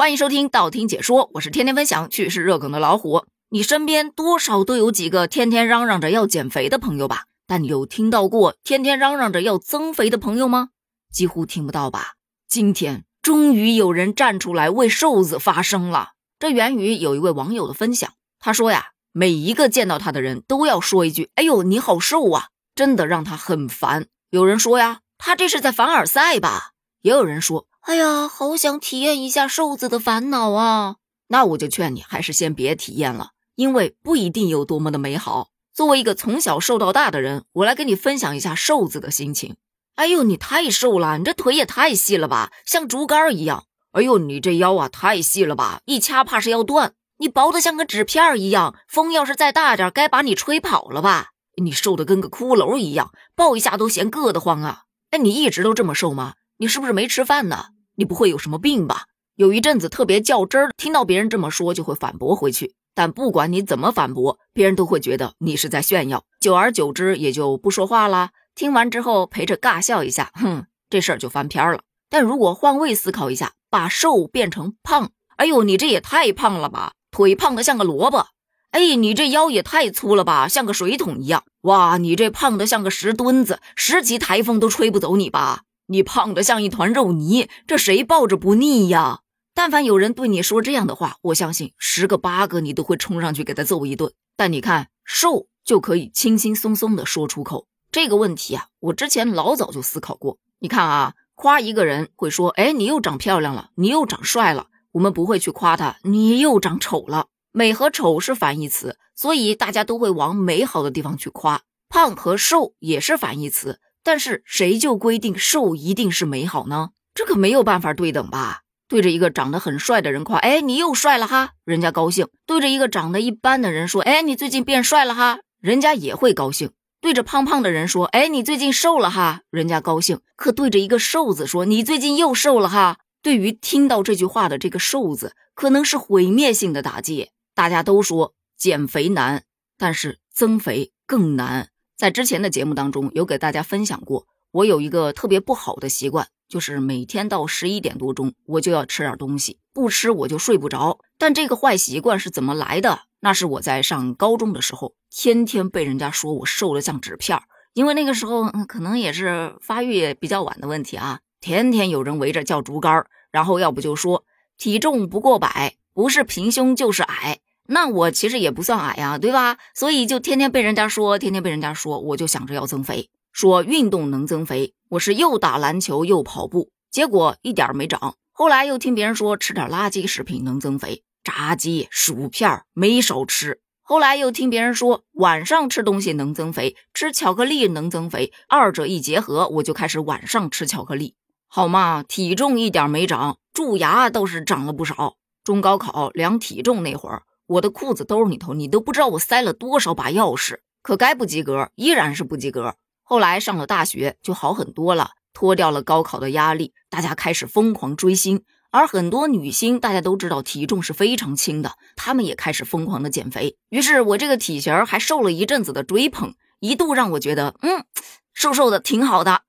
欢迎收听道听解说，我是天天分享趣事热梗的老虎。你身边多少都有几个天天嚷嚷着要减肥的朋友吧？但有听到过天天嚷嚷着要增肥的朋友吗？几乎听不到吧？今天终于有人站出来为瘦子发声了。这源于有一位网友的分享，他说呀，每一个见到他的人都要说一句：“哎呦，你好瘦啊！”真的让他很烦。有人说呀，他这是在凡尔赛吧？也有人说。哎呀，好想体验一下瘦子的烦恼啊！那我就劝你，还是先别体验了，因为不一定有多么的美好。作为一个从小瘦到大的人，我来跟你分享一下瘦子的心情。哎呦，你太瘦了，你这腿也太细了吧，像竹竿一样。哎呦，你这腰啊，太细了吧，一掐怕是要断。你薄的像个纸片一样，风要是再大点，该把你吹跑了吧？你瘦的跟个骷髅一样，抱一下都嫌硌得慌啊！哎，你一直都这么瘦吗？你是不是没吃饭呢？你不会有什么病吧？有一阵子特别较真儿，听到别人这么说就会反驳回去。但不管你怎么反驳，别人都会觉得你是在炫耀，久而久之也就不说话啦。听完之后陪着尬笑一下，哼，这事儿就翻篇了。但如果换位思考一下，把瘦变成胖，哎呦，你这也太胖了吧？腿胖的像个萝卜。哎，你这腰也太粗了吧，像个水桶一样。哇，你这胖的像个石墩子，十级台风都吹不走你吧？你胖的像一团肉泥，这谁抱着不腻呀？但凡有人对你说这样的话，我相信十个八个你都会冲上去给他揍一顿。但你看，瘦就可以轻轻松松的说出口这个问题啊！我之前老早就思考过。你看啊，夸一个人会说：“哎，你又长漂亮了，你又长帅了。”我们不会去夸他：“你又长丑了。”美和丑是反义词，所以大家都会往美好的地方去夸。胖和瘦也是反义词。但是谁就规定瘦一定是美好呢？这可没有办法对等吧？对着一个长得很帅的人夸，哎，你又帅了哈，人家高兴；对着一个长得一般的人说，哎，你最近变帅了哈，人家也会高兴；对着胖胖的人说，哎，你最近瘦了哈，人家高兴。可对着一个瘦子说，你最近又瘦了哈，对于听到这句话的这个瘦子，可能是毁灭性的打击。大家都说减肥难，但是增肥更难。在之前的节目当中，有给大家分享过，我有一个特别不好的习惯，就是每天到十一点多钟，我就要吃点东西，不吃我就睡不着。但这个坏习惯是怎么来的？那是我在上高中的时候，天天被人家说我瘦的像纸片儿，因为那个时候可能也是发育比较晚的问题啊，天天有人围着叫竹竿，然后要不就说体重不过百，不是平胸就是矮。那我其实也不算矮呀，对吧？所以就天天被人家说，天天被人家说，我就想着要增肥，说运动能增肥。我是又打篮球又跑步，结果一点没长。后来又听别人说吃点垃圾食品能增肥，炸鸡、薯片没少吃。后来又听别人说晚上吃东西能增肥，吃巧克力能增肥，二者一结合，我就开始晚上吃巧克力。好嘛，体重一点没长，蛀牙倒是长了不少。中高考量体重那会儿。我的裤子兜里头，你都不知道我塞了多少把钥匙，可该不及格依然是不及格。后来上了大学就好很多了，脱掉了高考的压力，大家开始疯狂追星，而很多女星大家都知道体重是非常轻的，她们也开始疯狂的减肥。于是我这个体型还受了一阵子的追捧，一度让我觉得嗯，瘦瘦的挺好的。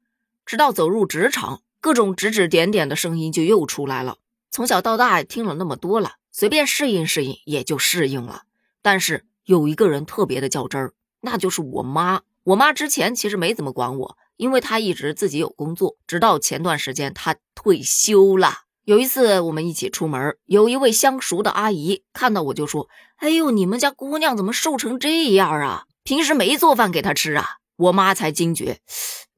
直到走入职场，各种指指点点的声音就又出来了。从小到大听了那么多了。随便适应适应也就适应了，但是有一个人特别的较真儿，那就是我妈。我妈之前其实没怎么管我，因为她一直自己有工作。直到前段时间她退休了，有一次我们一起出门，有一位相熟的阿姨看到我就说：“哎呦，你们家姑娘怎么瘦成这样啊？平时没做饭给她吃啊？”我妈才惊觉，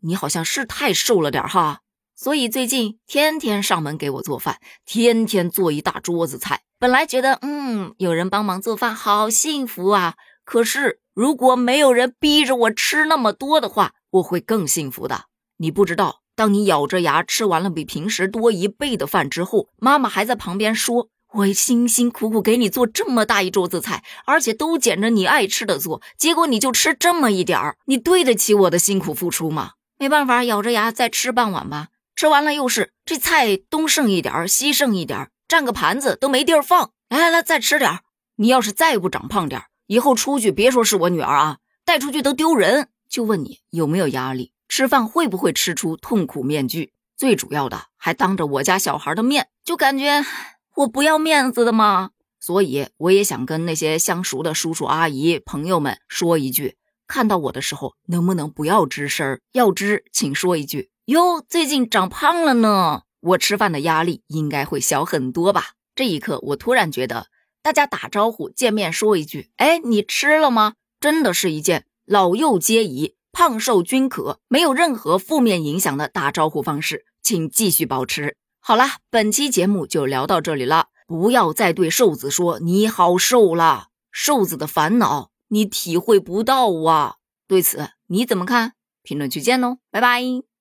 你好像是太瘦了点哈。所以最近天天上门给我做饭，天天做一大桌子菜。本来觉得，嗯，有人帮忙做饭好幸福啊。可是如果没有人逼着我吃那么多的话，我会更幸福的。你不知道，当你咬着牙吃完了比平时多一倍的饭之后，妈妈还在旁边说：“我辛辛苦苦给你做这么大一桌子菜，而且都捡着你爱吃的做，结果你就吃这么一点儿，你对得起我的辛苦付出吗？”没办法，咬着牙再吃半碗吧。吃完了又是这菜东剩一点西剩一点占个盘子都没地儿放，来来来，再吃点你要是再不长胖点以后出去别说是我女儿啊，带出去都丢人。就问你有没有压力，吃饭会不会吃出痛苦面具？最主要的还当着我家小孩的面，就感觉我不要面子的吗？所以我也想跟那些相熟的叔叔阿姨朋友们说一句：看到我的时候，能不能不要吱声？要吱，请说一句：哟，最近长胖了呢。我吃饭的压力应该会小很多吧？这一刻，我突然觉得，大家打招呼见面说一句：哎，你吃了吗？真的是一件老幼皆宜、胖瘦均可、没有任何负面影响的打招呼方式，请继续保持。好啦，本期节目就聊到这里了。不要再对瘦子说你好瘦了，瘦子的烦恼你体会不到啊。对此你怎么看？评论区见喽，拜拜。